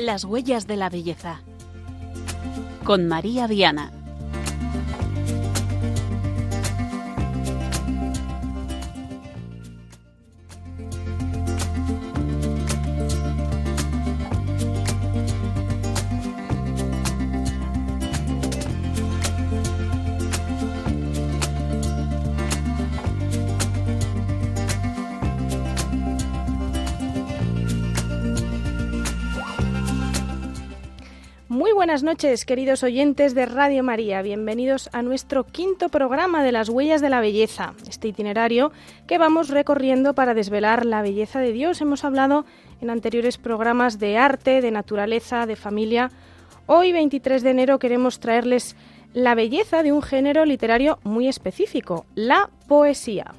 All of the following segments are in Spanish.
Las huellas de la belleza. Con María Viana. Buenas noches, queridos oyentes de Radio María. Bienvenidos a nuestro quinto programa de las huellas de la belleza, este itinerario que vamos recorriendo para desvelar la belleza de Dios. Hemos hablado en anteriores programas de arte, de naturaleza, de familia. Hoy, 23 de enero, queremos traerles la belleza de un género literario muy específico, la poesía.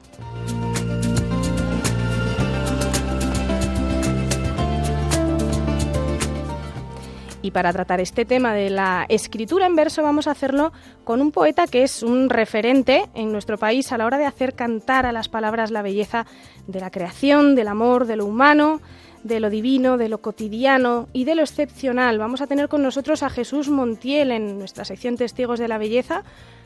Y para tratar este tema de la escritura en verso vamos a hacerlo con un poeta que es un referente en nuestro país a la hora de hacer cantar a las palabras la belleza de la creación, del amor, de lo humano, de lo divino, de lo cotidiano y de lo excepcional. Vamos a tener con nosotros a Jesús Montiel en nuestra sección Testigos de la Belleza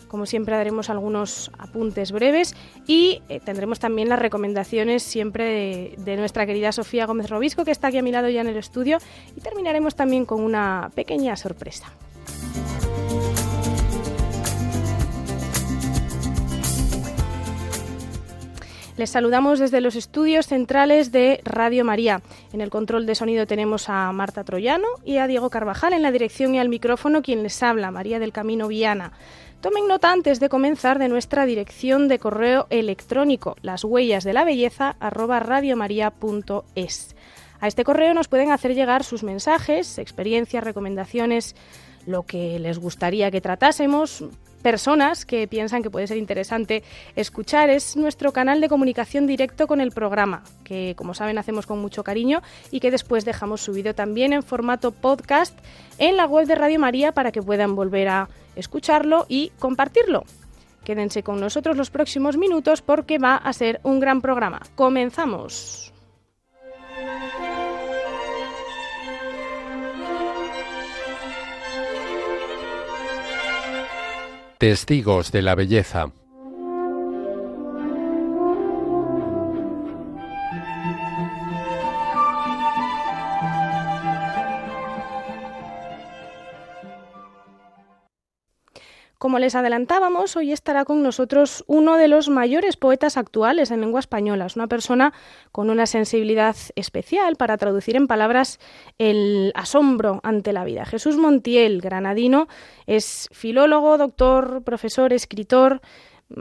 como siempre daremos algunos apuntes breves y eh, tendremos también las recomendaciones siempre de, nuestra querida Sofía Gómez Robisco, que está aquí a mi lado ya en el estudio, y terminaremos también con una pequeña sorpresa. Les saludamos desde los estudios centrales de Radio María. En el control de sonido tenemos a Marta Troyano y a Diego Carvajal en la dirección y al micrófono quien les habla, María del Camino Viana. Tomen nota antes de comenzar de nuestra dirección de correo electrónico, las huellas de la belleza A este correo nos pueden hacer llegar sus mensajes, experiencias, recomendaciones, lo que les gustaría que tratásemos, personas que piensan que puede ser interesante escuchar. Es nuestro canal de comunicación directo con el programa, que como saben hacemos con mucho cariño y que después dejamos subido también en formato podcast en la web de Radio María para que puedan volver a escucharlo y compartirlo. Quédense con nosotros los próximos minutos porque va a ser un gran programa. Comenzamos. Testigos de la Belleza. Como les adelantábamos, hoy estará con nosotros uno de los mayores poetas actuales en lengua española. Es una persona con una sensibilidad especial para traducir en palabras el asombro ante la vida. Jesús Montiel, granadino, es filólogo, doctor, profesor, escritor,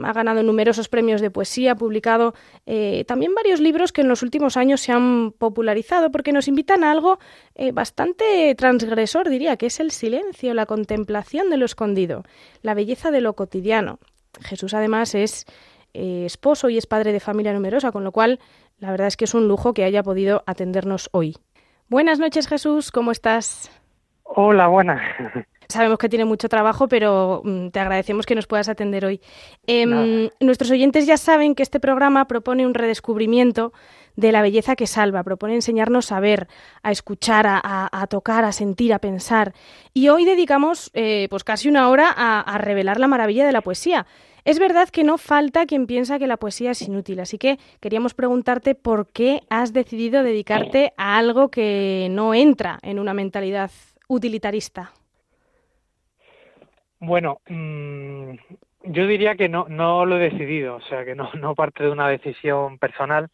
ha ganado numerosos premios de poesía, ha publicado eh, también varios libros que en los últimos años se han popularizado porque nos invitan a algo eh, bastante transgresor, diría, que es el silencio, la contemplación de lo escondido, la belleza de lo cotidiano. Jesús además es eh, esposo y es padre de familia numerosa, con lo cual la verdad es que es un lujo que haya podido atendernos hoy. Buenas noches Jesús, ¿cómo estás? Hola, buenas. Sabemos que tiene mucho trabajo, pero mm, te agradecemos que nos puedas atender hoy. Em, nuestros oyentes ya saben que este programa propone un redescubrimiento de la belleza que salva, propone enseñarnos a ver, a escuchar, a, tocar, a sentir, a pensar. Y hoy dedicamos eh, pues casi una hora a, a revelar la maravilla de la poesía. Es verdad que no falta quien piensa que la poesía es inútil, así que queríamos preguntarte por qué has decidido dedicarte a algo que no entra en una mentalidad utilitarista. Bueno, mm, yo diría que no, no lo he decidido, o sea, que no, no parte de una decisión personal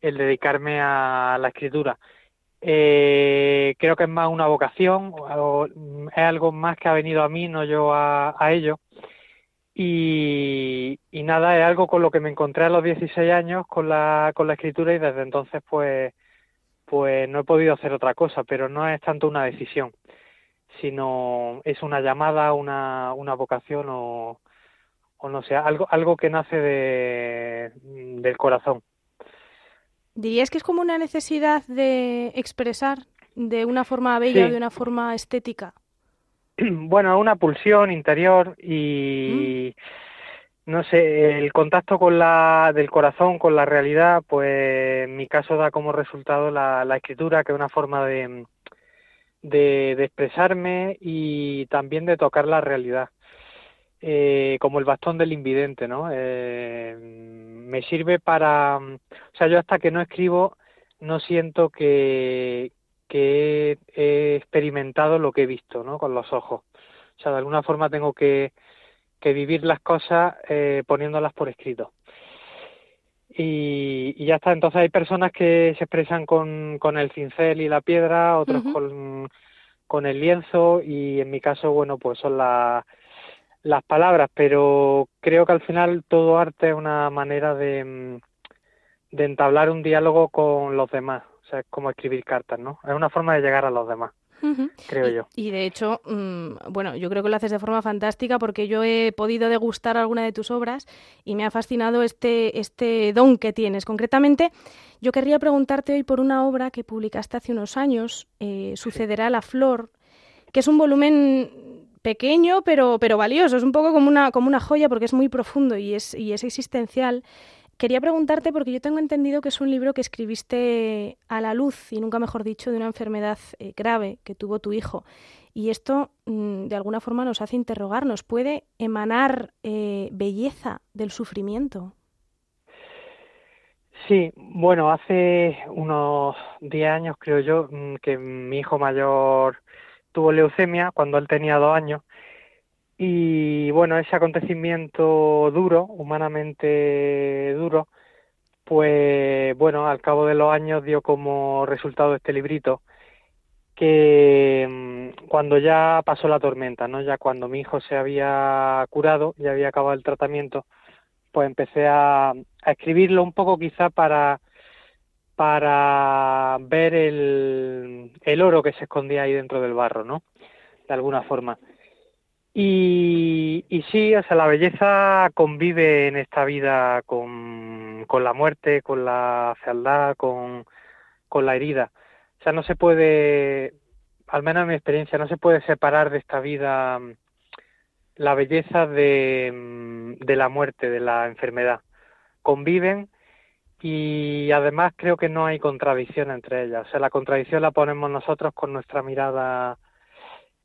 el dedicarme a la escritura. Eh, creo que es más una vocación, es algo más que ha venido a mí, no yo a, ello. Y, y, nada, es algo con lo que me encontré a los 16 años con la, con la escritura y desde entonces pues, pues no he podido hacer otra cosa, pero no es tanto una decisión sino es una llamada, una, una vocación o, o no sé, algo, algo que nace de, del corazón. ¿Dirías que es como una necesidad de expresar de una forma bella o de una forma estética? Bueno, una pulsión interior y mm. no sé, el contacto con la del corazón con la realidad, pues en mi caso da como resultado la, la escritura, que es una forma de de, expresarme y también de tocar la realidad. Eh, como el bastón del invidente, ¿no? Eh, me sirve para, o sea, yo hasta que no escribo no siento que, que he, experimentado lo que he visto, ¿no? Con los ojos. O sea, de alguna forma tengo que, que vivir las cosas eh, poniéndolas por escrito. Y, ya está. Entonces hay personas que se expresan con, con el cincel y la piedra, otros con, con el lienzo y en mi caso, bueno, pues son las las palabras, pero creo que al final todo arte es una manera de, de entablar un diálogo con los demás. O sea, es como escribir cartas, ¿no? Es una forma de llegar a los demás creo yo. Y de hecho, mm, bueno, yo creo que lo haces de forma fantástica porque yo he podido degustar alguna de tus obras y me ha fascinado este, este don que tienes. Concretamente, yo querría preguntarte hoy por una obra que publicaste hace unos años, eh, Sucederá la flor, que es un volumen pequeño pero, pero valioso, es un poco como una, como una joya porque es muy profundo y es, y es existencial Quería preguntarte, porque yo tengo entendido que es un libro que escribiste a la luz, y nunca mejor dicho, de una enfermedad eh, grave que tuvo tu hijo. Y esto, mm, de alguna forma, nos hace interrogarnos. ¿Puede emanar eh, belleza del sufrimiento? Sí, bueno, hace unos 10 años, creo yo, mm, que mi hijo mayor tuvo leucemia cuando él tenía dos años y bueno, ese acontecimiento duro, humanamente duro, pues bueno, al cabo de los años dio como resultado este librito que mm, cuando ya pasó la tormenta, ¿no? Ya cuando mi hijo se había curado, ya había acabado el tratamiento, pues empecé a, escribirlo un poco quizá para para ver el, el oro que se escondía ahí dentro del barro, ¿no? De alguna forma. Y, y sí, o sea, la belleza convive en esta vida con, con la muerte, con la fealdad, con, con la herida. O sea, no se puede, al menos en mi experiencia, no se puede separar de esta vida mm, la belleza de, mm, de la muerte, de la enfermedad. Conviven y además creo que no hay contradicción entre ellas. O sea, la contradicción la ponemos nosotros con nuestra mirada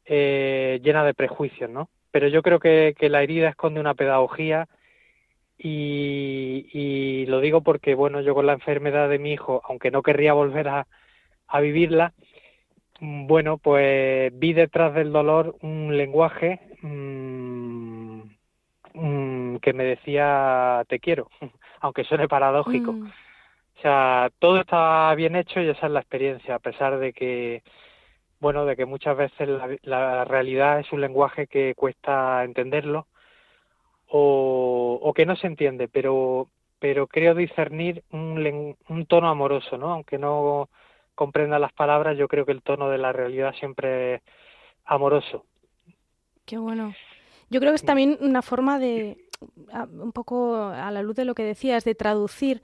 eh, llena de prejuicios, ¿no? Pero yo creo que, la herida esconde una pedagogía y, lo digo porque, bueno, yo con la enfermedad de mi hijo, aunque no querría volver a, vivirla, mm, bueno, pues vi detrás del dolor un lenguaje mm, mm, que me decía te quiero, aunque suene paradójico. O sea, todo está bien hecho y esa es la experiencia, a pesar de que bueno, de que muchas veces la, realidad es un lenguaje que cuesta entenderlo o, que no se entiende, pero, pero creo discernir un, un tono amoroso, ¿no? Aunque no comprenda las palabras, yo creo que el tono de la realidad siempre es amoroso. Qué bueno. Yo creo que es también una forma de, un poco a la luz de lo que decías, de traducir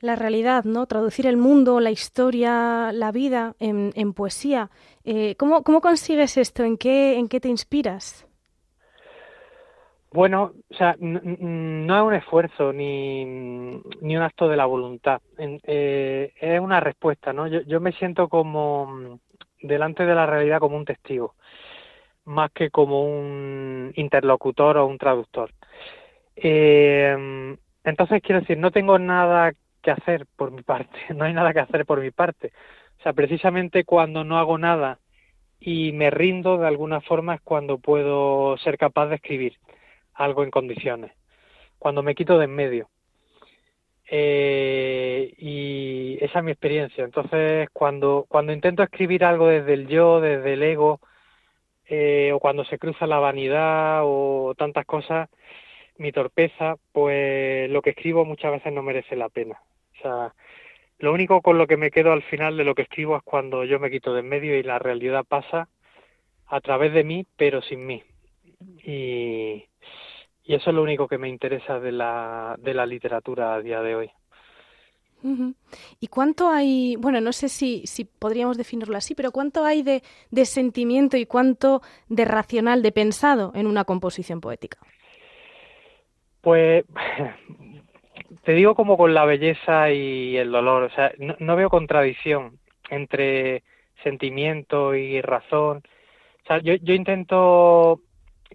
la realidad, ¿no? Traducir el mundo, la historia, la vida en, en poesía. Eh, ¿cómo, ¿cómo, consigues esto? ¿En qué, ¿En qué te inspiras? Bueno, o sea, no es un esfuerzo ni, ni un acto de la voluntad. Eh, es una respuesta, ¿no? Yo, yo me siento como delante de la realidad como un testigo, más que como un interlocutor o un traductor. Eh, entonces, quiero decir, no tengo nada que hacer por mi parte, no hay nada que hacer por mi parte. O sea, precisamente cuando no hago nada y me rindo de alguna forma es cuando puedo ser capaz de escribir algo en condiciones, cuando me quito de en medio. Eh, y esa es mi experiencia. Entonces, cuando, cuando intento escribir algo desde el yo, desde el ego, eh, o cuando se cruza la vanidad o tantas cosas, mi torpeza, pues lo que escribo muchas veces no merece la pena. Sea, lo único con lo que me quedo al final de lo que escribo es cuando yo me quito de en medio y la realidad pasa a través de mí, pero sin mí. Y, y eso es lo único que me interesa de la, de la literatura a día de hoy. ¿Y cuánto hay, bueno, no sé si, si podríamos definirlo así, pero cuánto hay de, de sentimiento y cuánto de racional, de pensado en una composición poética? Pues te digo como con la belleza y el dolor, o sea, no, veo contradicción entre sentimiento y razón. O sea, yo, yo intento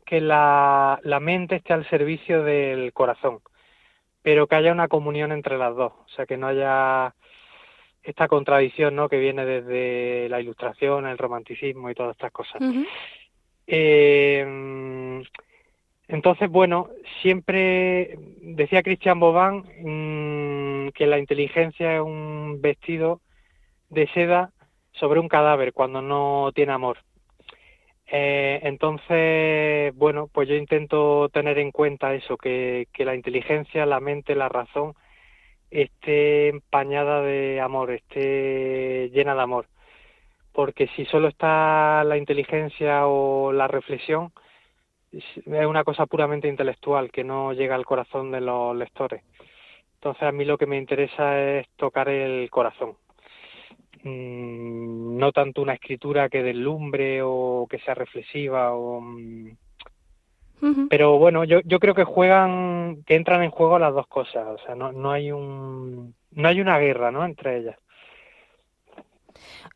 que la, la mente esté al servicio del corazón, pero que haya una comunión entre las dos, o sea, que no haya esta contradicción ¿no? que viene desde la ilustración, el romanticismo y todas estas cosas. eh, entonces, bueno, siempre decía Christian Bobán mmm, que la inteligencia es un vestido de seda sobre un cadáver cuando no tiene amor. Eh, entonces, bueno, pues yo intento tener en cuenta eso, que, que la inteligencia, la mente, la razón esté empañada de amor, esté llena de amor. Porque si solo está la inteligencia o la reflexión, es una cosa puramente intelectual que no llega al corazón de los lectores. Entonces a mí lo que me interesa es tocar el corazón. Mm, no tanto una escritura que deslumbre o que sea reflexiva o uh-huh. pero bueno yo yo creo que juegan que entran en juego las dos cosas o sea no no hay un no hay una guerra no entre ellas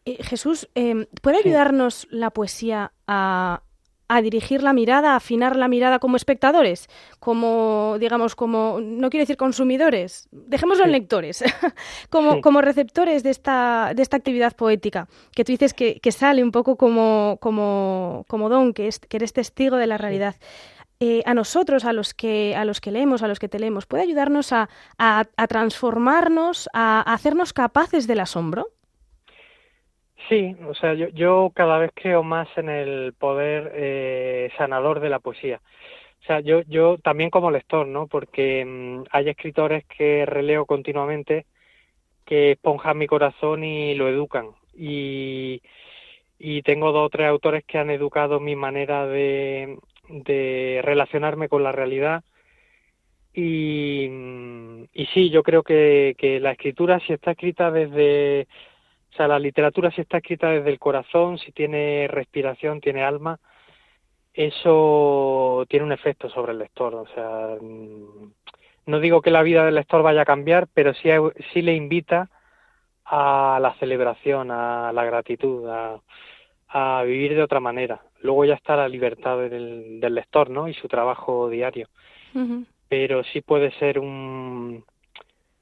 eh, Jesús eh, puede ayudarnos sí. la poesía a a dirigir la mirada, a afinar la mirada como espectadores, como, digamos, como, no quiero decir consumidores, dejémoslo en lectores, como, como receptores de esta, de esta actividad poética, que tú dices que, que sale un poco como, como, como don, que, es, que eres testigo de la realidad. Eh, a nosotros, a los que a los que leemos, a los que te leemos, puede ayudarnos a, a, a transformarnos, a, a hacernos capaces del asombro. Sí, o sea, yo, yo cada vez creo más en el poder eh, sanador de la poesía. O sea, yo, yo también como lector, ¿no? Porque mmm, hay escritores que releo continuamente que esponjan mi corazón y lo educan. Y, y tengo dos o tres autores que han educado mi manera de, de relacionarme con la realidad. Y, y sí, yo creo que, que la escritura, si está escrita desde o sea, la literatura si está escrita desde el corazón, si tiene respiración, tiene alma, eso tiene un efecto sobre el lector. O sea, no digo que la vida del lector vaya a cambiar, pero sí, sí le invita a la celebración, a la gratitud, a, a vivir de otra manera. Luego ya está la libertad del, del lector, ¿no? Y su trabajo diario. Uh -huh. Pero sí puede ser un,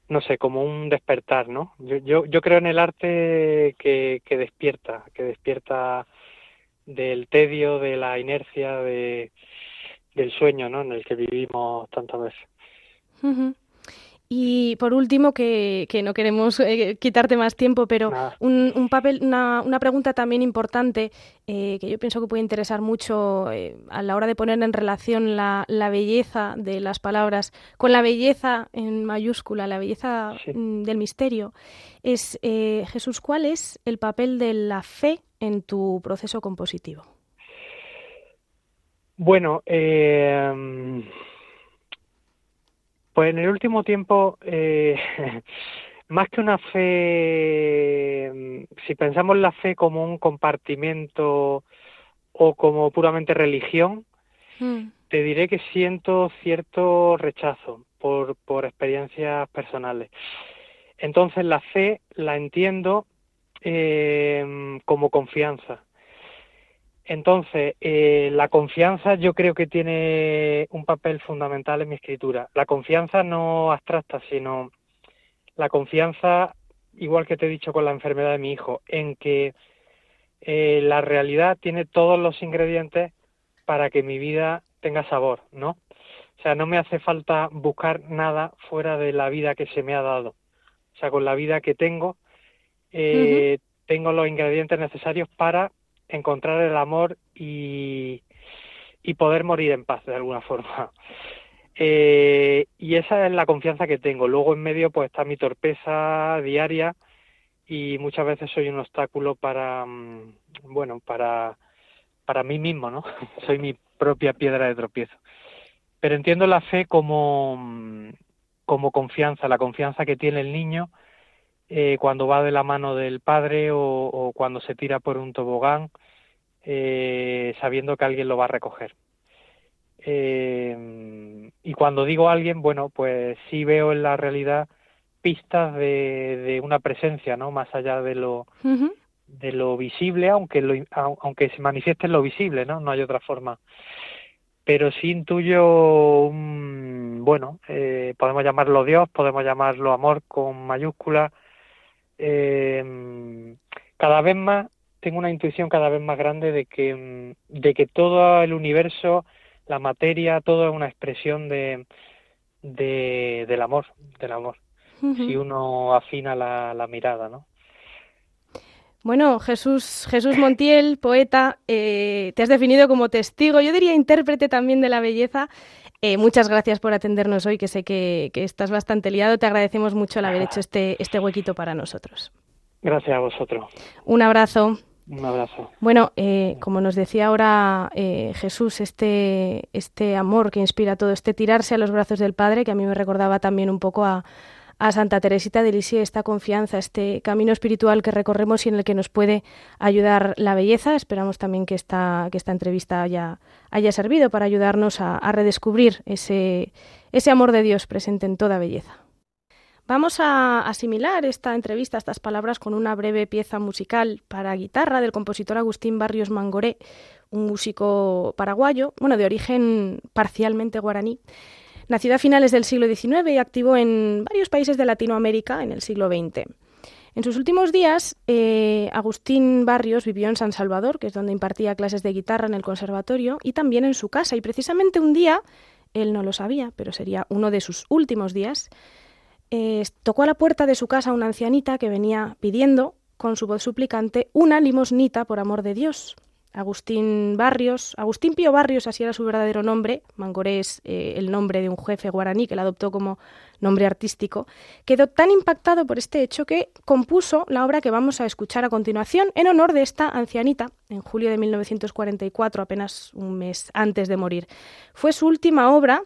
no sé, como un despertar, ¿no? Yo, yo, yo creo en el arte que, que despierta, que despierta del tedio, de la inercia, de, del sueño, ¿no? En el que vivimos tantas veces. Uh. Y por último, que, que no queremos eh, quitarte más tiempo, pero un, un, papel, una, una, pregunta también importante eh, que yo pienso que puede interesar mucho eh, a la hora de poner en relación la, la, belleza de las palabras con la belleza en mayúscula, la belleza sí. Mm, del misterio, es Jesús, ¿cuál es el papel de la fe en tu proceso compositivo? Bueno, eh pues en el último tiempo, eh, más que una fe, si pensamos la fe como un compartimento o como puramente religión, mm. te diré que siento cierto rechazo por, por experiencias personales. Entonces la fe la entiendo eh, como confianza. Entonces, eh, la confianza yo creo que tiene un papel fundamental en mi escritura. La confianza no abstracta, sino la confianza, igual que te he dicho con la enfermedad de mi hijo, en que eh, la realidad tiene todos los ingredientes para que mi vida tenga sabor, ¿no? O sea, no me hace falta buscar nada fuera de la vida que se me ha dado. O sea, con la vida que tengo, eh, uh -huh. tengo los ingredientes necesarios para encontrar el amor y, y poder morir en paz de alguna forma. Eh, y esa es la confianza que tengo. Luego en medio pues está mi torpeza diaria y muchas veces soy un obstáculo para, mm, bueno, para, para mí mismo, ¿no? soy mi propia piedra de tropiezo. Pero entiendo la fe como, mm, como confianza, la confianza que tiene el niño eh, cuando va de la mano del padre o, o cuando se tira por un tobogán eh, sabiendo que alguien lo va a recoger. Eh, y cuando digo alguien, bueno, pues sí veo en la realidad pistas de, de una presencia, ¿no? Más allá de lo, uh -huh. de lo visible, aunque, lo, aunque se manifieste en lo visible, ¿no? No hay otra forma. Pero sí intuyo, bueno, eh, podemos llamarlo Dios, podemos llamarlo amor con mayúscula. Eh, cada vez más, tengo una intuición cada vez más grande de que, de que todo el universo, la materia, todo es una expresión de, de del amor, del amor. Si uno afina la, la mirada, ¿no? Bueno, Jesús, Jesús Montiel, poeta, eh, te has definido como testigo, yo diría intérprete también de la belleza. Eh, muchas gracias por atendernos hoy, que sé que, estás bastante liado. Te agradecemos mucho el haber hecho este, este huequito para nosotros. Gracias a vosotros. Un abrazo. Un abrazo. Bueno, eh, como nos decía ahora Jesús, este, este amor que inspira todo, este tirarse a los brazos del Padre, que a mí me recordaba también un poco a, a Santa Teresita de Lisieux esta confianza, este camino espiritual que recorremos y en el que nos puede ayudar la belleza. Esperamos también que esta, que esta entrevista haya, haya servido para ayudarnos a, redescubrir ese, ese amor de Dios presente en toda belleza. Vamos a asimilar esta entrevista, estas palabras, con una breve pieza musical para guitarra del compositor Agustín Barrios Mangoré, un músico paraguayo, bueno, de origen parcialmente guaraní, Nacido a finales del siglo XIX y activo en varios países de Latinoamérica en el siglo XX. En sus últimos días, eh, Agustín Barrios vivió en San Salvador, que es donde impartía clases de guitarra en el conservatorio, y también en su casa. Y precisamente un día, él no lo sabía, pero sería uno de sus últimos días, eh, tocó a la puerta de su casa una ancianita que venía pidiendo, con su voz suplicante, una limosnita por amor de Dios. Agustín Barrios, Agustín Pío Barrios, así era su verdadero nombre, Mangoré es eh, el nombre de un jefe guaraní que la adoptó como nombre artístico, quedó tan impactado por este hecho que compuso la obra que vamos a escuchar a continuación en honor de esta ancianita, en julio de 1944, apenas un mes antes de morir. Fue su última obra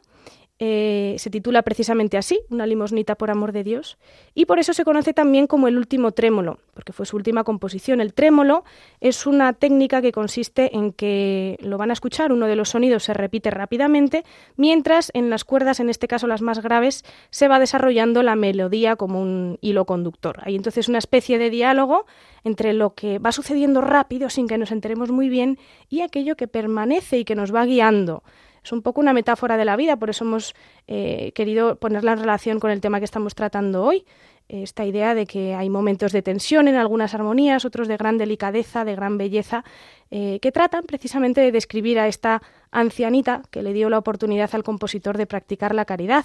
eh, se titula precisamente así, Una limosnita por amor de Dios, y por eso se conoce también como el último trémolo, porque fue su última composición. El trémolo es una técnica que consiste en que lo van a escuchar, uno de los sonidos se repite rápidamente, mientras en las cuerdas, en este caso las más graves, se va desarrollando la melodía como un hilo conductor. Hay entonces una especie de diálogo entre lo que va sucediendo rápido sin que nos enteremos muy bien y aquello que permanece y que nos va guiando. Es un poco una metáfora de la vida, por eso hemos eh, querido ponerla en relación con el tema que estamos tratando hoy. Esta idea de que hay momentos de tensión en algunas armonías, otros de gran delicadeza, de gran belleza, eh, que tratan precisamente de describir a esta ancianita que le dio la oportunidad al compositor de practicar la caridad.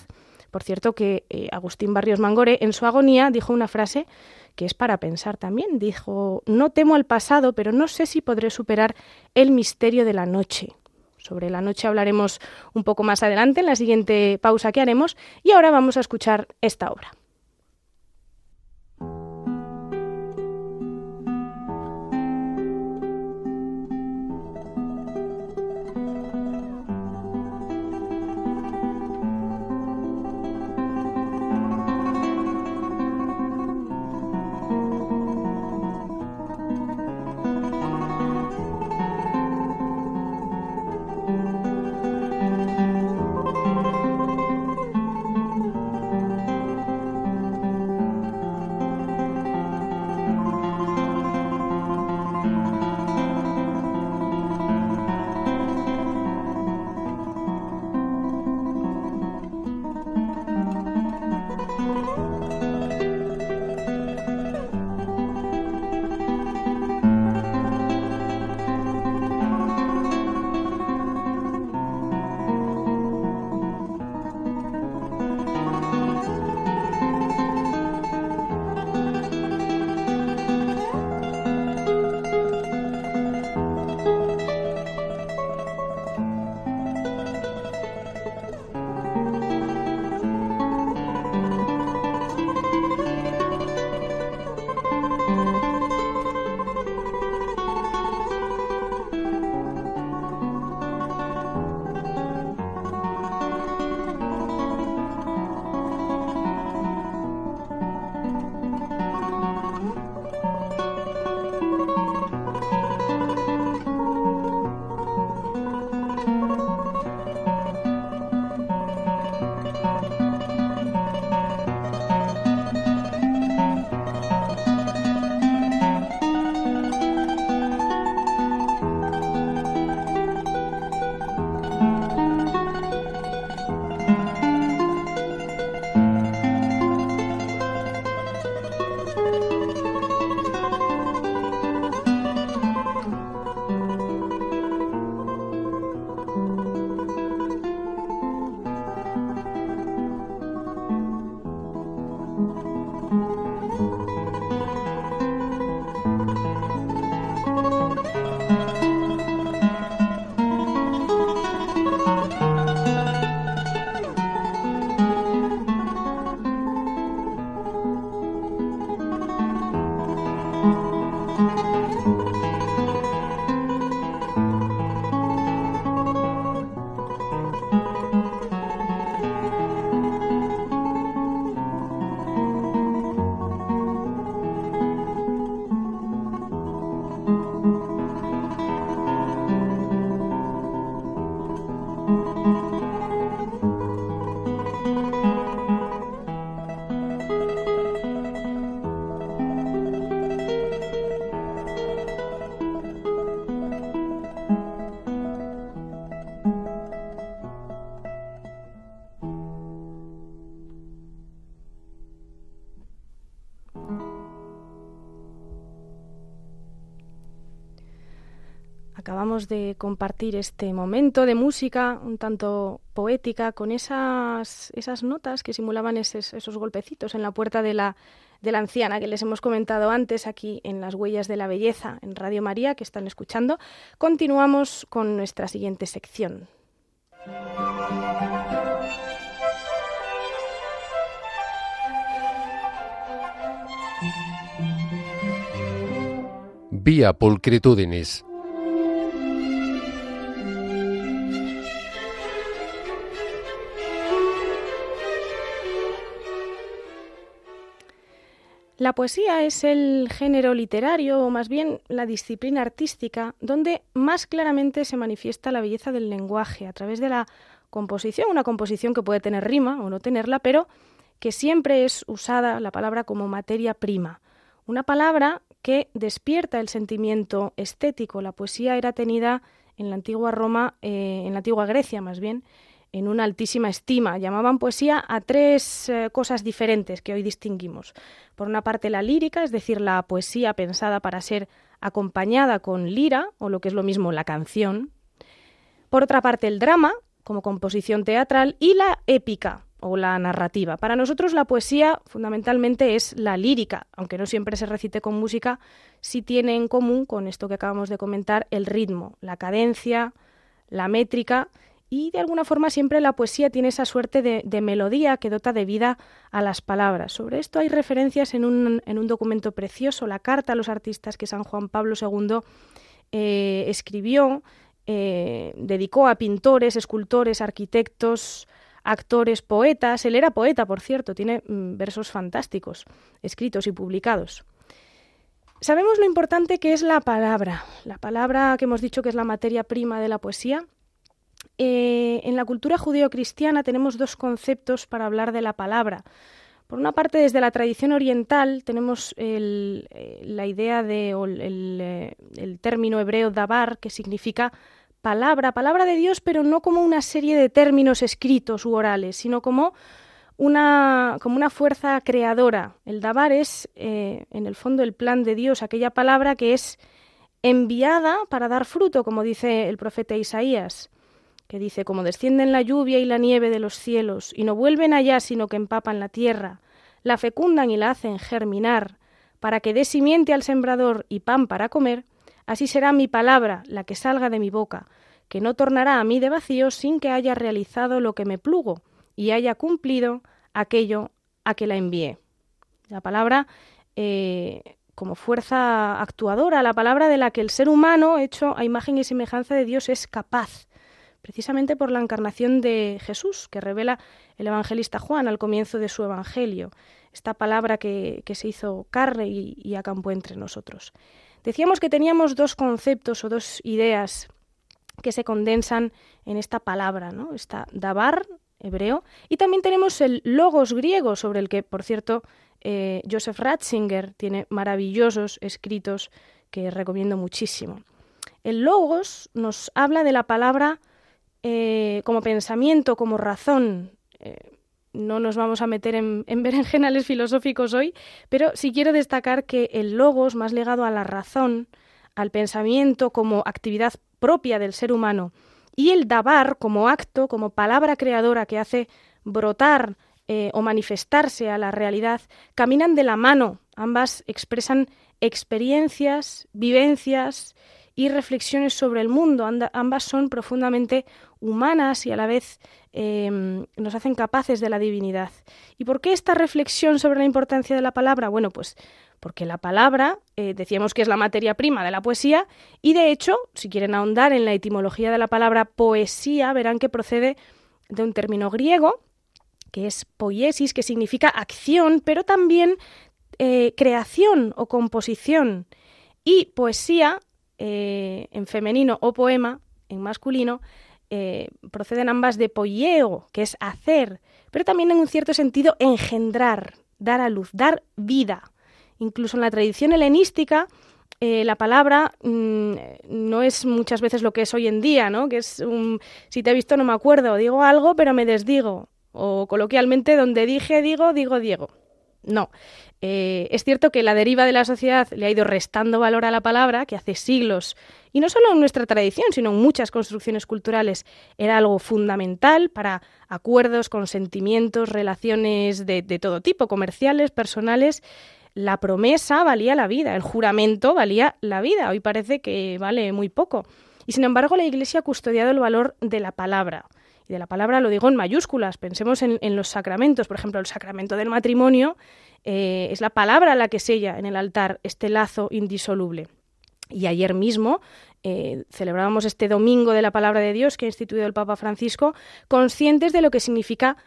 Por cierto, que eh, Agustín Barrios Mangore en su agonía dijo una frase que es para pensar también. Dijo, no temo al pasado, pero no sé si podré superar el misterio de la noche. Sobre la noche hablaremos un poco más adelante en la siguiente pausa que haremos y ahora vamos a escuchar esta obra. Acabamos de compartir este momento de música un tanto poética con esas, esas notas que simulaban esos, golpecitos en la puerta de la, de la anciana que les hemos comentado antes aquí en las huellas de la belleza en Radio María que están escuchando. Continuamos con nuestra siguiente sección. Vía pulcritudinis. La poesía es el género literario, o más bien la disciplina artística, donde más claramente se manifiesta la belleza del lenguaje a través de la composición, una composición que puede tener rima o no tenerla, pero que siempre es usada la palabra como materia prima, una palabra que despierta el sentimiento estético. La poesía era tenida en la antigua Roma, eh, en la antigua Grecia más bien, en una altísima estima. Llamaban poesía a tres eh, cosas diferentes que hoy distinguimos. Por una parte la lírica, es decir, la poesía pensada para ser acompañada con lira, o lo que es lo mismo la canción. Por otra parte el drama, como composición teatral, y la épica, o la narrativa. Para nosotros la poesía fundamentalmente es la lírica, aunque no siempre se recite con música, sí tiene en común con esto que acabamos de comentar el ritmo, la cadencia, la métrica y de alguna forma siempre la poesía tiene esa suerte de, melodía que dota de vida a las palabras. Sobre esto hay referencias en un, en un, documento precioso, la carta a los artistas que San Juan Pablo II eh, escribió, eh, dedicó a pintores, escultores, arquitectos, actores, poetas. Él era poeta, por cierto, tiene mm, versos fantásticos, escritos y publicados. Sabemos lo importante que es la palabra, la palabra que hemos dicho que es la materia prima de la poesía eh, en la cultura judío-cristiana tenemos dos conceptos para hablar de la palabra. Por una parte, desde la tradición oriental tenemos eh, la idea de eh, término hebreo dabar, que significa palabra, palabra de Dios, pero no como una serie de términos escritos u orales, sino como una, como una fuerza creadora. El dabar es, en el fondo, el plan de Dios, aquella palabra que es enviada para dar fruto, como dice el profeta Isaías que dice, como descienden la lluvia y la nieve de los cielos, y no vuelven allá sino que empapan la tierra, la fecundan y la hacen germinar, para que dé simiente al sembrador y pan para comer, así será mi palabra, la que salga de mi boca, que no tornará a mí de vacío sin que haya realizado lo que me plugo y haya cumplido aquello a que la envié. La palabra eh, como fuerza actuadora, la palabra de la que el ser humano, hecho a imagen y semejanza de Dios, es capaz precisamente por la encarnación de Jesús, que revela el evangelista Juan al comienzo de su evangelio, esta palabra que, se hizo carne y, acampó entre nosotros. Decíamos que teníamos dos conceptos o dos ideas que se condensan en esta palabra, ¿no? Está dabar, hebreo, y también tenemos el logos griego, sobre el que, por cierto, eh, Joseph Ratzinger tiene maravillosos escritos que recomiendo muchísimo. El logos nos habla de la palabra eh, como pensamiento, como razón. Eh, no nos vamos a meter en, en, berenjenales filosóficos hoy, pero sí quiero destacar que el logos, más ligado a la razón, al pensamiento como actividad propia del ser humano, y el dabar como acto, como palabra creadora que hace brotar eh, o manifestarse a la realidad, caminan de la mano. Ambas expresan experiencias, vivencias y reflexiones sobre el mundo. ambas son profundamente humanas y a la vez em, nos hacen capaces de la divinidad. ¿Y por qué esta reflexión sobre la importancia de la palabra? Bueno, pues porque la palabra, eh, decíamos que es la materia prima de la poesía, y de hecho, si quieren ahondar en la etimología de la palabra poesía, verán que procede de un término griego, que es poiesis, que significa acción, pero también eh, creación o composición. Y poesía eh, en femenino o poema en masculino, eh, proceden ambas de poieo, que es hacer, pero también en un cierto sentido engendrar, dar a luz, dar vida. Incluso en la tradición helenística, eh, la palabra mm, no es muchas veces lo que es hoy en día, ¿no? Que es un, si te he visto no me acuerdo, digo algo pero me desdigo. O coloquialmente donde dije digo, digo Diego. No. Eh, es cierto que la deriva de la sociedad le ha ido restando valor a la palabra, que hace siglos, y no solo en nuestra tradición, sino en muchas construcciones culturales, era algo fundamental para acuerdos, consentimientos, relaciones de, de todo tipo, comerciales, personales. La promesa valía la vida, el juramento valía la vida. Hoy parece que vale muy poco. Y sin embargo, la Iglesia ha custodiado el valor de la palabra y de la palabra lo digo en mayúsculas. Pensemos en, los sacramentos, por ejemplo, el sacramento del matrimonio eh, es la palabra la que sella en el altar este lazo indisoluble. Y ayer mismo eh, celebrábamos este domingo de la palabra de Dios que ha instituido el Papa Francisco, conscientes de lo que significa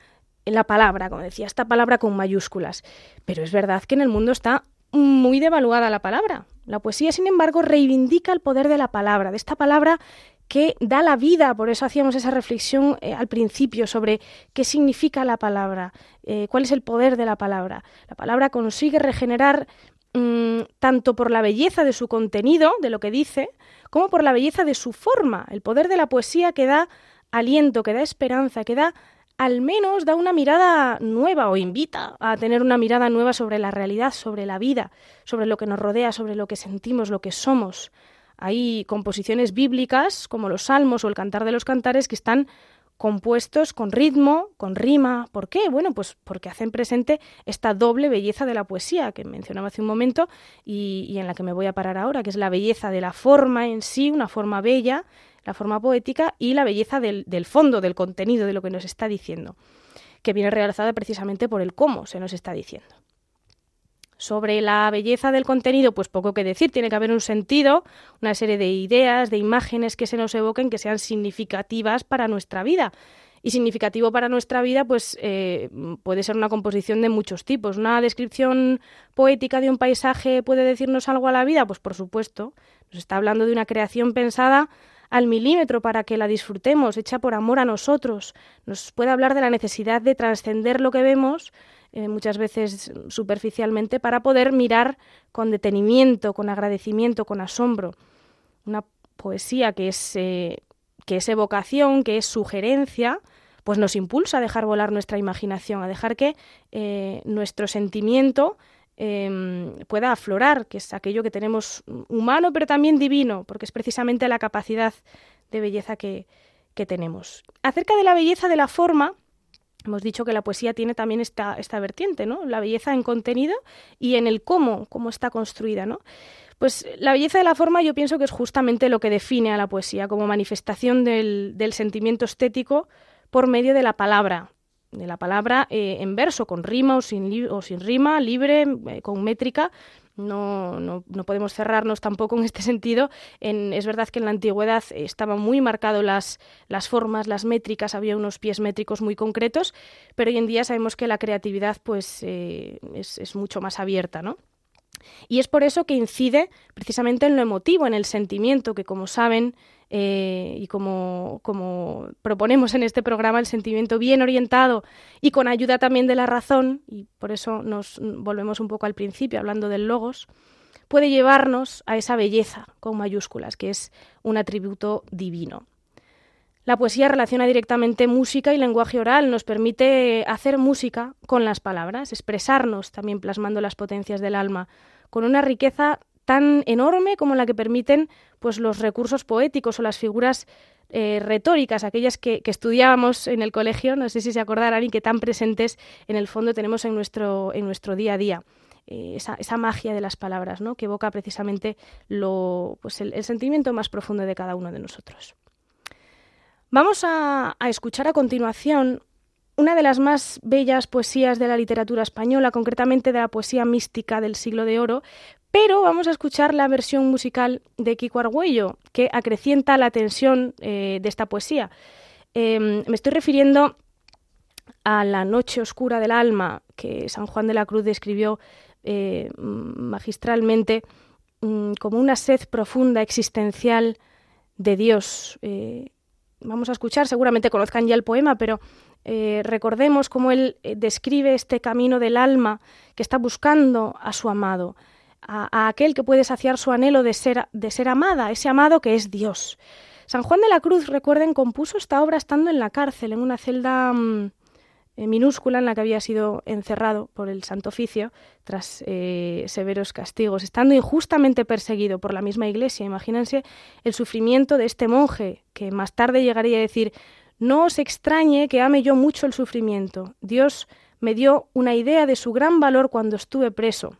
la palabra, como decía, esta palabra con mayúsculas. Pero es verdad que en el mundo está muy devaluada la palabra. La poesía, sin embargo, reivindica el poder de la palabra, de esta palabra que da la vida, por eso hacíamos esa reflexión eh, al principio sobre qué significa la palabra, eh, cuál es el poder de la palabra. La palabra consigue regenerar mm, tanto por la belleza de su contenido, de lo que dice, como por la belleza de su forma, el poder de la poesía que da aliento, que da esperanza, que da al menos da una mirada nueva o invita a tener una mirada nueva sobre la realidad, sobre la vida, sobre lo que nos rodea, sobre lo que sentimos, lo que somos. Hay composiciones bíblicas, como los salmos o el cantar de los cantares, que están compuestos con ritmo, con rima. ¿Por qué? Bueno, pues porque hacen presente esta doble belleza de la poesía que mencionaba hace un momento y, en la que me voy a parar ahora, que es la belleza de la forma en sí, una forma bella, la forma poética, y la belleza del, del fondo, del contenido, de lo que nos está diciendo, que viene realzada precisamente por el cómo se nos está diciendo. Sobre la belleza del contenido, pues poco que decir, tiene que haber un sentido, una serie de ideas, de imágenes que se nos evoquen que sean significativas para nuestra vida. Y significativo para nuestra vida, pues eh, puede ser una composición de muchos tipos. ¿Una descripción poética de un paisaje puede decirnos algo a la vida? Pues por supuesto. Nos está hablando de una creación pensada al milímetro para que la disfrutemos, hecha por amor a nosotros. Nos puede hablar de la necesidad de trascender lo que vemos eh, muchas veces superficialmente, para poder mirar con detenimiento, con agradecimiento, con asombro. Una poesía que es, eh, que es evocación, que es sugerencia, pues nos impulsa a dejar volar nuestra imaginación, a dejar que eh, nuestro sentimiento em, pueda aflorar, que es aquello que tenemos humano pero también divino, porque es precisamente la capacidad de belleza que, que tenemos. Acerca de la belleza de la forma, Hemos dicho que la poesía tiene también esta, esta vertiente, ¿no? La belleza en contenido y en el cómo, cómo está construida, ¿no? Pues la belleza de la forma yo pienso que es justamente lo que define a la poesía como manifestación del, del sentimiento estético por medio de la palabra, de la palabra eh, en verso, con rima o sin, rima, libre, eh, con métrica, no, no, no, podemos cerrarnos tampoco en este sentido. En, es verdad que en la antigüedad estaban muy marcadas las, las formas, las métricas, había unos pies métricos muy concretos, pero hoy en día sabemos que la creatividad pues, eh, es, es mucho más abierta, ¿no? Y es por eso que incide precisamente en lo emotivo, en el sentimiento, que como saben, eh, y como, como, proponemos en este programa, el sentimiento bien orientado y con ayuda también de la razón, y por eso nos volvemos un poco al principio hablando del logos, puede llevarnos a esa belleza con mayúsculas, que es un atributo divino. La poesía relaciona directamente música y lenguaje oral, nos permite hacer música con las palabras, expresarnos también plasmando las potencias del alma, con una riqueza tan enorme como la que permiten pues, los recursos poéticos o las figuras eh, retóricas, aquellas que, estudiábamos en el colegio, no sé si se acordarán, y que tan presentes en el fondo tenemos en nuestro, en nuestro día a día. Eh, esa, esa, magia de las palabras, ¿no? que evoca precisamente lo, pues el, sentimiento más profundo de cada uno de nosotros. Vamos a, a escuchar a continuación una de las más bellas poesías de la literatura española, concretamente de la poesía mística del siglo de oro, pero vamos a escuchar la versión musical de Kiko Argüello, que acrecienta la tensión eh, de esta poesía. Em, me estoy refiriendo a La noche oscura del alma, que San Juan de la Cruz describió eh, magistralmente mm, como una sed profunda, existencial de Dios. Eh, vamos a escuchar, seguramente conozcan ya el poema, pero recordemos cómo él describe este camino del alma que está buscando a su amado a, aquel que puede saciar su anhelo de ser, de ser amada, ese amado que es Dios. San Juan de la Cruz, recuerden, compuso esta obra estando en la cárcel, en una celda mm, eh, minúscula en la que había sido encerrado por el Santo Oficio tras eh, severos castigos, estando injustamente perseguido por la misma Iglesia. Imagínense el sufrimiento de este monje, que más tarde llegaría a decir, no os extrañe que ame yo mucho el sufrimiento. Dios me dio una idea de su gran valor cuando estuve preso,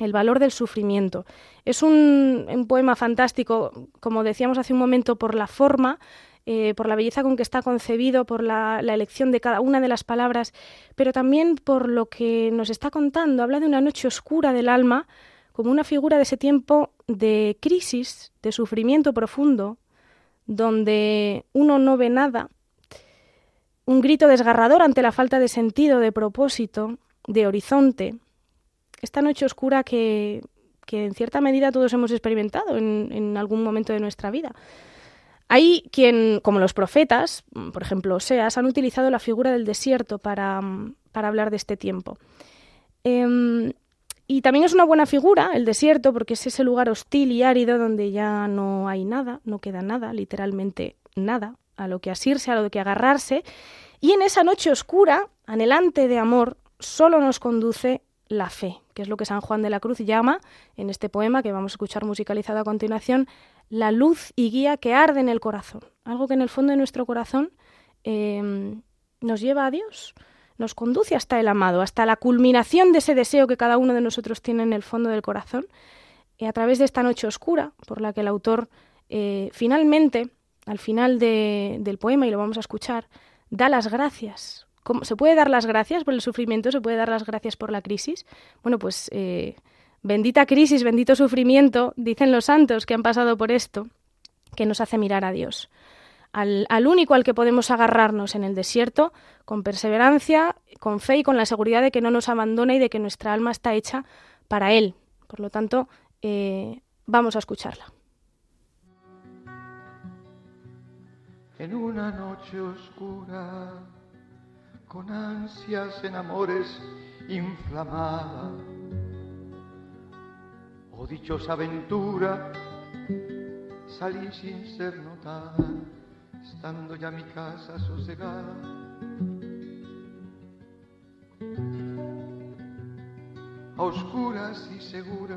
el valor del sufrimiento. Es un, poema fantástico, como decíamos hace un momento, por la forma, eh, por la belleza con que está concebido, por la, elección de cada una de las palabras, pero también por lo que nos está contando. Habla de una noche oscura del alma como una figura de ese tiempo de crisis, de sufrimiento profundo, donde uno no ve nada, un grito desgarrador ante la falta de sentido, de propósito, de horizonte. Esta noche oscura que, en cierta medida todos hemos experimentado en algún momento de nuestra vida. Hay quien, como los profetas, por ejemplo, Oseas, han utilizado la figura del desierto para, hablar de este tiempo. Em, y también es una buena figura el desierto porque es ese lugar hostil y árido donde ya no hay nada, no queda nada, literalmente nada, a lo que asirse, a lo que agarrarse. Y en esa noche oscura, anhelante de amor, solo nos conduce la fe, que es lo que San Juan de la Cruz llama, en este poema que vamos a escuchar musicalizado a continuación, la luz y guía que arde en el corazón. Algo que en el fondo de nuestro corazón em, nos lleva a Dios, nos conduce hasta el amado, hasta la culminación de ese deseo que cada uno de nosotros tiene en el fondo del corazón, y a través de esta noche oscura, por la que el autor eh, finalmente, al final del poema, y lo vamos a escuchar, da las gracias. ¿Cómo, ¿Se puede dar las gracias por el sufrimiento? ¿Se puede dar las gracias por la crisis? Bueno, pues eh, Bendita crisis, bendito sufrimiento, dicen los santos que han pasado por esto, que nos hace mirar a Dios. Al, único al que podemos agarrarnos en el desierto, con perseverancia, con fe y con la seguridad de que no nos abandona y de que nuestra alma está hecha para Él. Por lo tanto, eh, vamos a escucharla. En una noche oscura, con ansias en amores inflamadas Oh dichosa aventura, salí sin ser notada, estando ya mi casa sosegada. A oscuras y segura,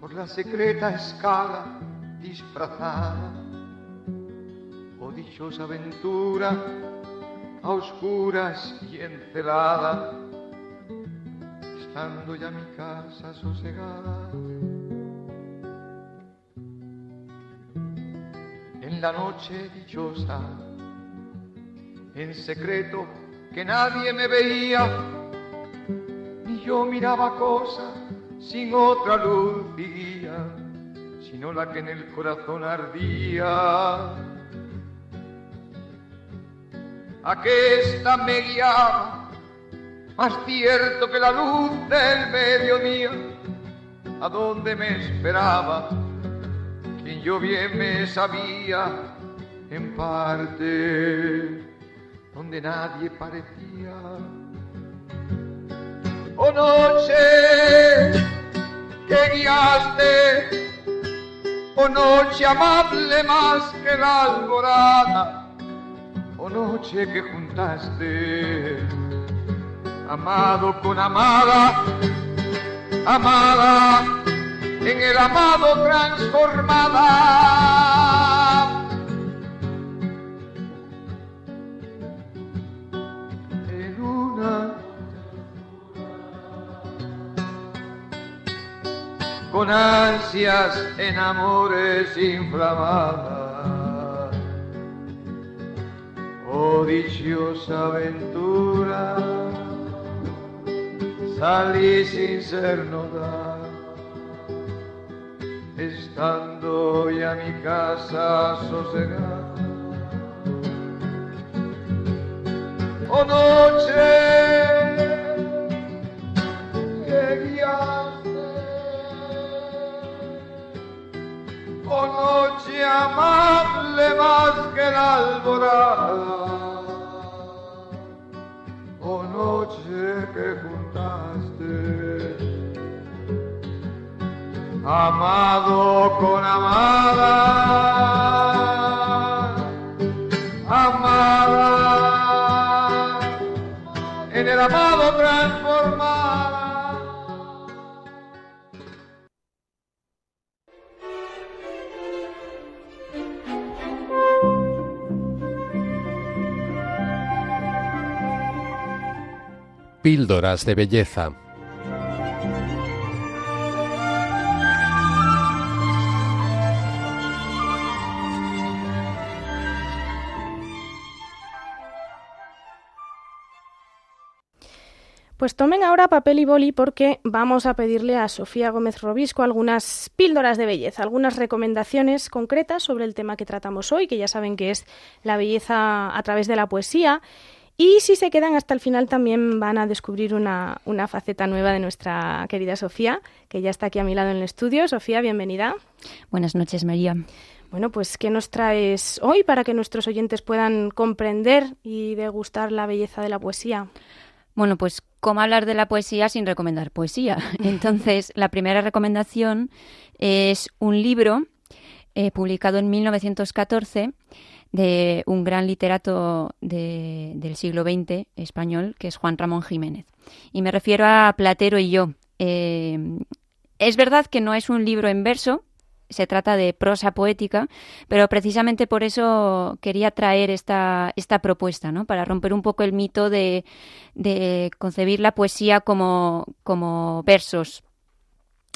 por la secreta escala disfrazada. Oh dichosa aventura, a oscuras y encelada dejando ya mi casa sosegada. En la noche dichosa, en secreto que nadie me veía, ni yo miraba cosa sin otra luz guía, sino la que en el corazón ardía. Aquesta me guiaba más cierto que la luz del mediodía, a donde me esperaba, quien yo bien me sabía, en parte, donde nadie parecía. Oh noche que guiaste, oh noche amable más que la alborada, noche que juntaste amado con amada, amada, en el amado transformada. En una con ansias en amores inflamadas. Oh dichosa aventura salí sin ser notado, estando ya mi casa sosegada. Oh noche que guiaste, oh noche amable más que la alborada, oh noche que amado con amada, amada, el amado Píldoras de belleza. Pues tomen ahora papel y boli porque vamos a pedirle a Sofía Gómez Robisco algunas píldoras de belleza, algunas recomendaciones concretas sobre el tema que tratamos hoy, que ya saben que es la belleza a través de la poesía. Y si se quedan hasta el final también van a descubrir una, una faceta nueva de nuestra querida Sofía, que ya está aquí a mi lado en el estudio. Sofía, bienvenida. Buenas noches, María. Bueno, pues ¿qué nos traes hoy para que nuestros oyentes puedan comprender y degustar la belleza de la poesía? Bueno, pues cómo hablar de la poesía sin recomendar poesía. Entonces, la primera recomendación es un libro eh, publicado en 1914 de un gran literato de- del siglo XX español, que es Juan Ramón Jiménez. Y me refiero a Platero y yo. Eh, es verdad que no es un libro en verso, se trata de prosa poética, pero precisamente por eso quería traer esta, esta propuesta, ¿no? Para romper un poco el mito de, de concebir la poesía como, como versos.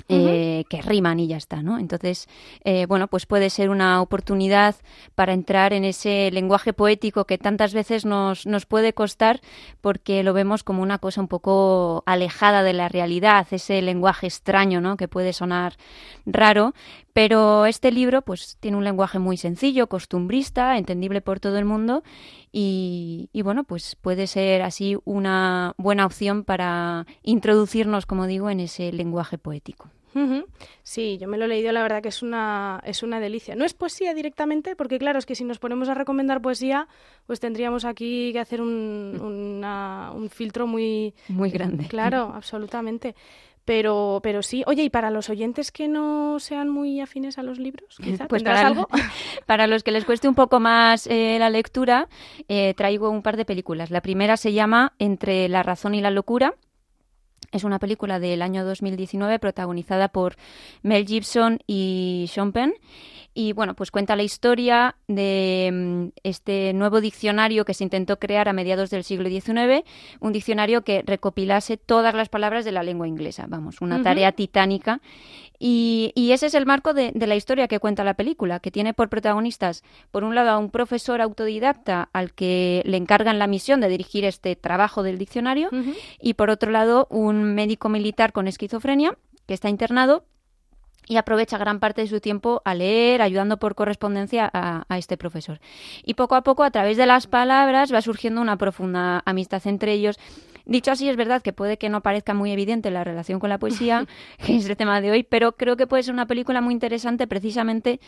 Eh, que riman y ya está, ¿no? Entonces, eh, bueno, pues puede ser una oportunidad para entrar en ese lenguaje poético que tantas veces nos, nos puede costar porque lo vemos como una cosa un poco alejada de la realidad, ese lenguaje extraño, ¿no? Que puede sonar raro, pero este libro pues tiene un lenguaje muy sencillo, costumbrista, entendible por todo el mundo y, y, bueno, pues puede ser así una buena opción para introducirnos, como digo, en ese lenguaje poético. Sí, yo me lo he leído, la verdad que es una, es una delicia. No es poesía directamente, porque claro, es que si nos ponemos a recomendar poesía, pues tendríamos aquí que hacer un, una- un filtro muy... Muy grande. Claro, absolutamente. Pero, pero sí. Oye, y para los oyentes que no sean muy afines a los libros, quizá, Pues ¿tendrás para, algo? para los que les cueste un poco más eh, la lectura, eh, traigo un par de películas. La primera se llama Entre la razón y la locura. Es una película del año 2019 protagonizada por Mel Gibson y Sean Penn. Y bueno, pues cuenta la historia de mm, este nuevo diccionario que se intentó crear a mediados del siglo XIX, un diccionario que recopilase todas las palabras de la lengua inglesa. Vamos, una tarea titánica. Y, y ese es el marco de, de la historia que cuenta la película, que tiene por protagonistas, por un lado, a un profesor autodidacta al que le encargan la misión de dirigir este trabajo del diccionario, y por otro lado, un médico militar con esquizofrenia que está internado y aprovecha gran parte de su tiempo a leer, ayudando por correspondencia a, a este profesor. Y poco a poco, a través de las palabras, va surgiendo una profunda amistad entre ellos. Dicho así, es verdad que puede que no parezca muy evidente la relación con la poesía, que es el tema de hoy, pero creo que puede ser una película muy interesante precisamente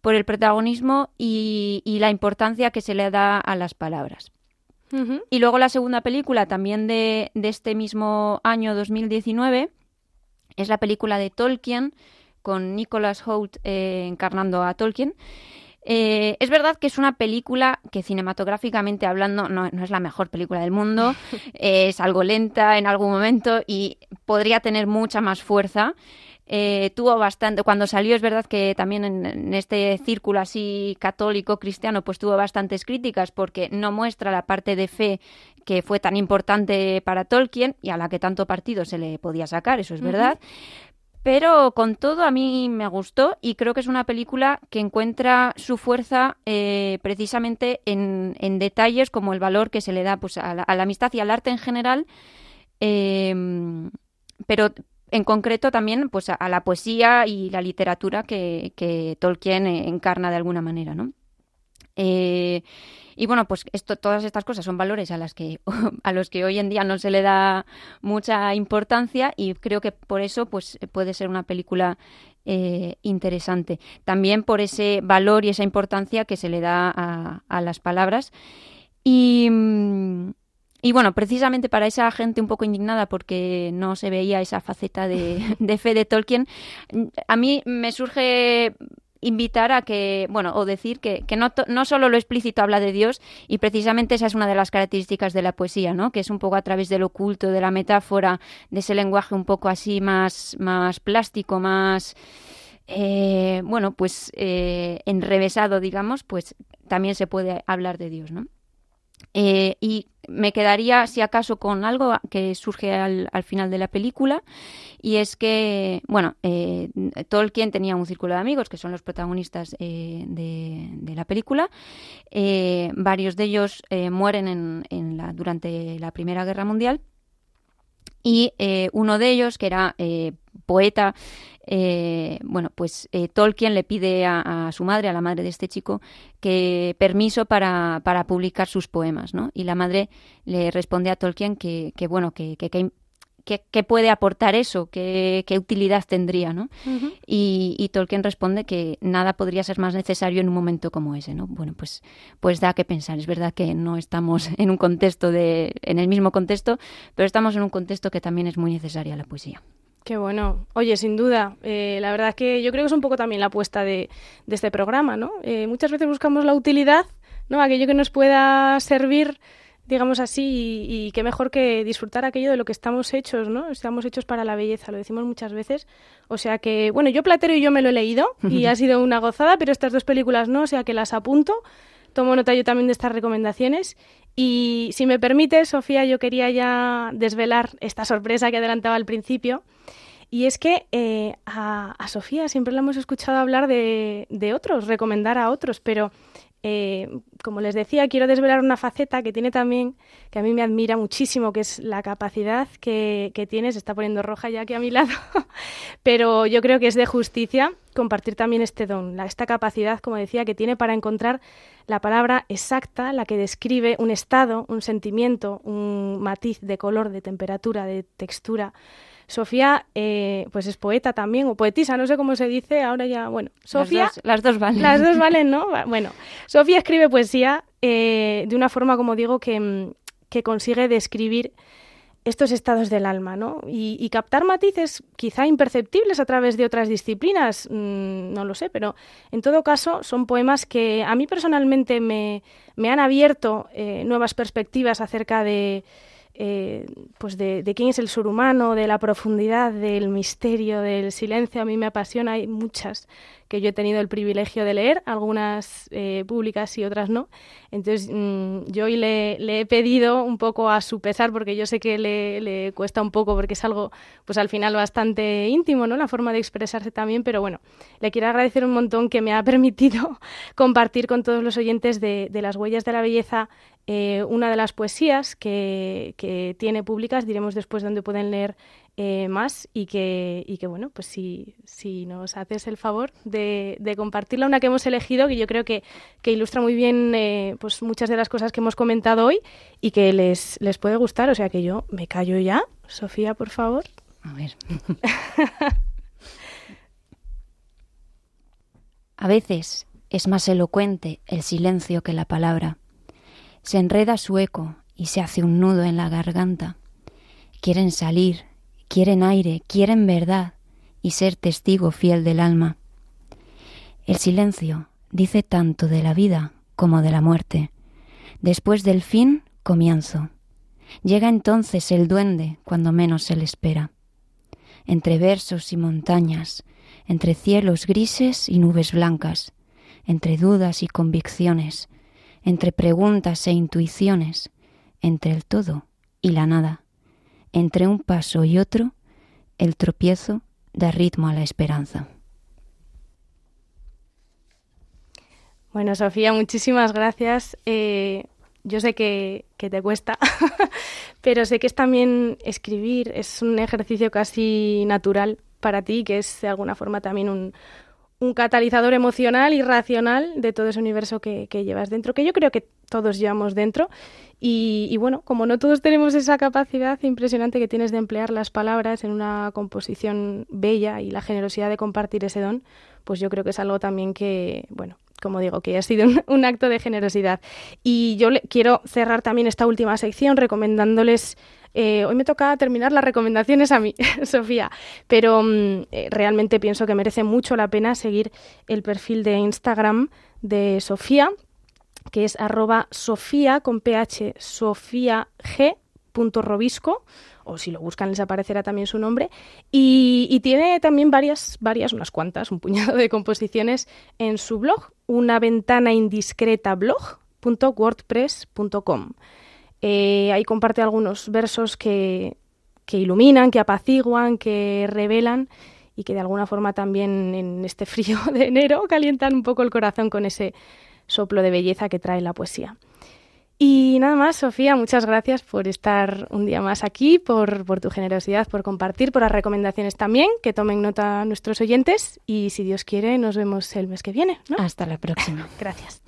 por el protagonismo y, y la importancia que se le da a las palabras. Y luego la segunda película, también de, de este mismo año 2019, es la película de Tolkien, con Nicholas Hoult eh, encarnando a Tolkien. Eh, es verdad que es una película que cinematográficamente hablando no, no es la mejor película del mundo, eh, es algo lenta en algún momento y podría tener mucha más fuerza. Eh, tuvo bastante, cuando salió es verdad que también en, en este círculo así católico cristiano pues tuvo bastantes críticas porque no muestra la parte de fe que fue tan importante para Tolkien y a la que tanto partido se le podía sacar, eso es verdad. Pero con todo a mí me gustó y creo que es una película que encuentra su fuerza eh, precisamente en, en detalles como el valor que se le da pues, a, la, a la amistad y al arte en general, eh, pero en concreto también pues, a, la poesía y la literatura que, que Tolkien eh, encarna de alguna manera, ¿no? Eh, y bueno, pues esto, todas estas cosas son valores a las que a los que hoy en día no se le da mucha importancia y creo que por eso pues puede ser una película eh, interesante. También por ese valor y esa importancia que se le da a, a las palabras. Y, mm, y bueno, precisamente para esa gente un poco indignada porque no se veía esa faceta de, de fe de Tolkien, a mí me surge invitar a que, bueno, o decir que, que no, no solo lo explícito habla de Dios, y precisamente esa es una de las características de la poesía, ¿no? Que es un poco a través del oculto, de la metáfora, de ese lenguaje un poco así más, más plástico, más... Eh, bueno, pues eh, enrevesado, digamos, pues también se puede hablar de Dios, ¿no? Eh, y me quedaría, si acaso, con algo que surge al, final de la película, y es que, bueno, eh, Tolkien tenía un círculo de amigos, que son los protagonistas eh, de, la película. varios de ellos mueren durante la Primera Guerra Mundial, y uno de ellos, que era poeta, eh, bueno, pues eh, Tolkien le pide a, su madre, a la madre de este chico, que permiso para, para publicar sus poemas, ¿no? Y la madre le responde a Tolkien que, que bueno, que, que, puede aportar eso, qué, utilidad tendría, ¿no? y, Tolkien responde que nada podría ser más necesario en un momento como ese, ¿no? Bueno, pues, pues da que pensar. Es verdad que no estamos en un contexto de, en el mismo contexto, pero estamos en un contexto que también es muy necesaria la poesía. Qué bueno. Oye, sin duda, eh, la verdad es que yo creo que es un poco también la apuesta de, este programa, ¿no? Eh, muchas veces buscamos la utilidad, ¿no? Aquello que nos pueda servir, digamos así, y, qué mejor que disfrutar aquello de lo que estamos hechos, ¿no? Estamos hechos para la belleza, lo decimos muchas veces. O sea que, bueno, yo Platero y yo me lo he leído y ha sido una gozada, pero estas dos películas no, o sea que las apunto. Tomo nota yo también de estas recomendaciones y si me permite, Sofía, yo quería ya desvelar esta sorpresa que adelantaba al principio. Y es que eh, a, Sofía siempre la hemos escuchado hablar de, otros, recomendar a otros, pero eh, como les decía, quiero desvelar una faceta que tiene también, que a mí me admira muchísimo, que es la capacidad que, que tiene, se está poniendo roja ya aquí a mi lado, pero yo creo que es de justicia compartir también este don, la, esta capacidad, como decía, que tiene para encontrar la palabra exacta, la que describe un estado, un sentimiento, un matiz de color, de temperatura, de textura, Sofía, eh, pues es poeta también, o poetisa, no sé cómo se dice, ahora ya, bueno, Sofía... Las dos, valen. Las dos valen, ¿no? Bueno, Sofía escribe poesía eh, de una forma, como digo, que, mm, que, consigue describir estos estados del alma, ¿no? Y, captar matices quizá imperceptibles a través de otras disciplinas, mm, no lo sé, pero en todo caso son poemas que a mí personalmente me, me han abierto eh, nuevas perspectivas acerca de eh, pues de, quién es el ser humano, de la profundidad, del misterio, del silencio. A mí me apasiona, hay muchas que yo he tenido el privilegio de leer, algunas eh, públicas y otras no. Entonces mm, yo hoy le, he pedido un poco a su pesar, porque yo sé que le, cuesta un poco, porque es algo pues al final bastante íntimo, ¿no? La forma de expresarse también, pero bueno, le quiero agradecer un montón que me ha permitido compartir con todos los oyentes de las huellas de la belleza eh, una de las poesías que, tiene públicas, diremos después dónde pueden leer eh, más y que, bueno, pues si, nos haces el favor de, compartirla, una que hemos elegido, que yo creo que, que ilustra muy bien eh, pues muchas de las cosas que hemos comentado hoy y que les, les puede gustar, o sea que yo me callo ya. Sofía, por favor. A ver. A veces es más elocuente el silencio que la palabra se enreda su eco y se hace un nudo en la garganta. Quieren salir, quieren aire, quieren verdad y ser testigo fiel del alma. El silencio dice tanto de la vida como de la muerte. Después del fin, comienzo. Llega entonces el duende cuando menos se le espera. Entre versos y montañas, entre cielos grises y nubes blancas, entre dudas y convicciones, entre preguntas e intuiciones, entre el todo y la nada, entre un paso y otro, el tropiezo da ritmo a la esperanza. Bueno, Sofía, muchísimas gracias. Eh, yo sé que, que te cuesta, pero sé que es también escribir, es un ejercicio casi natural para ti, que es de alguna forma también un, un catalizador emocional y racional de todo ese universo que, llevas dentro, que yo creo que todos llevamos dentro. Y, bueno, como no todos tenemos esa capacidad impresionante que tienes de emplear las palabras en una composición bella y la generosidad de compartir ese don, pues yo creo que es algo también que, bueno, como digo, que ha sido un, acto de generosidad. Y yo quiero cerrar también esta última sección recomendándoles Eh, hoy me toca terminar las recomendaciones a mí, Sofía, pero mm, eh, realmente pienso que merece mucho la pena seguir el perfil de Instagram de Sofía, que es arroba o si lo buscan les aparecerá también su nombre y, tiene también varias varias unas cuantas un puñado de composiciones en su blog una ventana indiscreta blog.wordpress.com eh, ahí comparte algunos versos que, que iluminan que apaciguan que revelan y que de alguna forma también en este frío de enero calientan un poco el corazón con ese soplo de belleza que trae la poesía. Y nada más, Sofía, muchas gracias por estar un día más aquí, por, por, tu generosidad, por compartir, por las recomendaciones también, que tomen nota nuestros oyentes y si Dios quiere nos vemos el mes que viene. Hasta la próxima. gracias.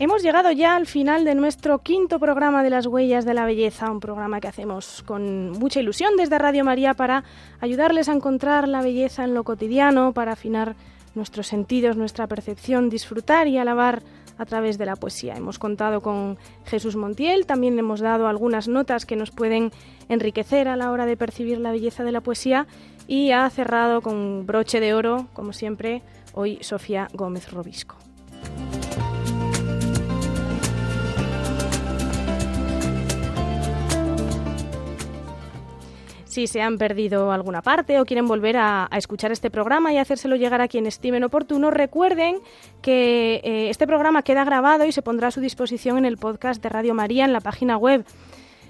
Hemos llegado ya al final de nuestro quinto programa de las huellas de la belleza, un programa que hacemos con mucha ilusión desde Radio María para ayudarles a encontrar la belleza en lo cotidiano, para afinar nuestros sentidos, nuestra percepción, disfrutar y alabar a través de la poesía. Hemos contado con Jesús Montiel, también hemos dado algunas notas que nos pueden enriquecer a la hora de percibir la belleza de la poesía y ha cerrado con broche de oro, como siempre, hoy Sofía Gómez Robisco. Si se han perdido alguna parte o quieren volver a, escuchar este programa y hacérselo llegar a quien estimen oportuno, recuerden que eh, este programa queda grabado y se pondrá a su disposición en el podcast de Radio María en la página web.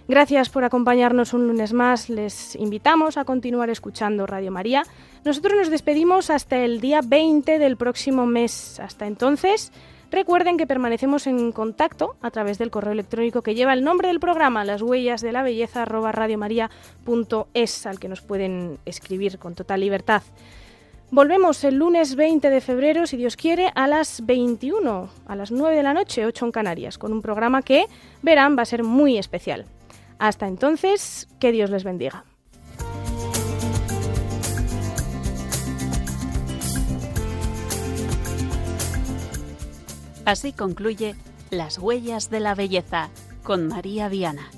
Gracias por acompañarnos un lunes más. Les invitamos a continuar escuchando Radio María. Nosotros nos despedimos hasta el día 20 del próximo mes. Hasta entonces, Recuerden que permanecemos en contacto a través del correo electrónico que lleva el nombre del programa, las huellas de la belleza arroba al que nos pueden escribir con total libertad. Volvemos el lunes 20 de febrero, si Dios quiere, a las 21, a las 9 de la noche, 8 en Canarias, con un programa que, verán, va a ser muy especial. Hasta entonces, que Dios les bendiga. Así concluye Las huellas de la belleza con María Viana.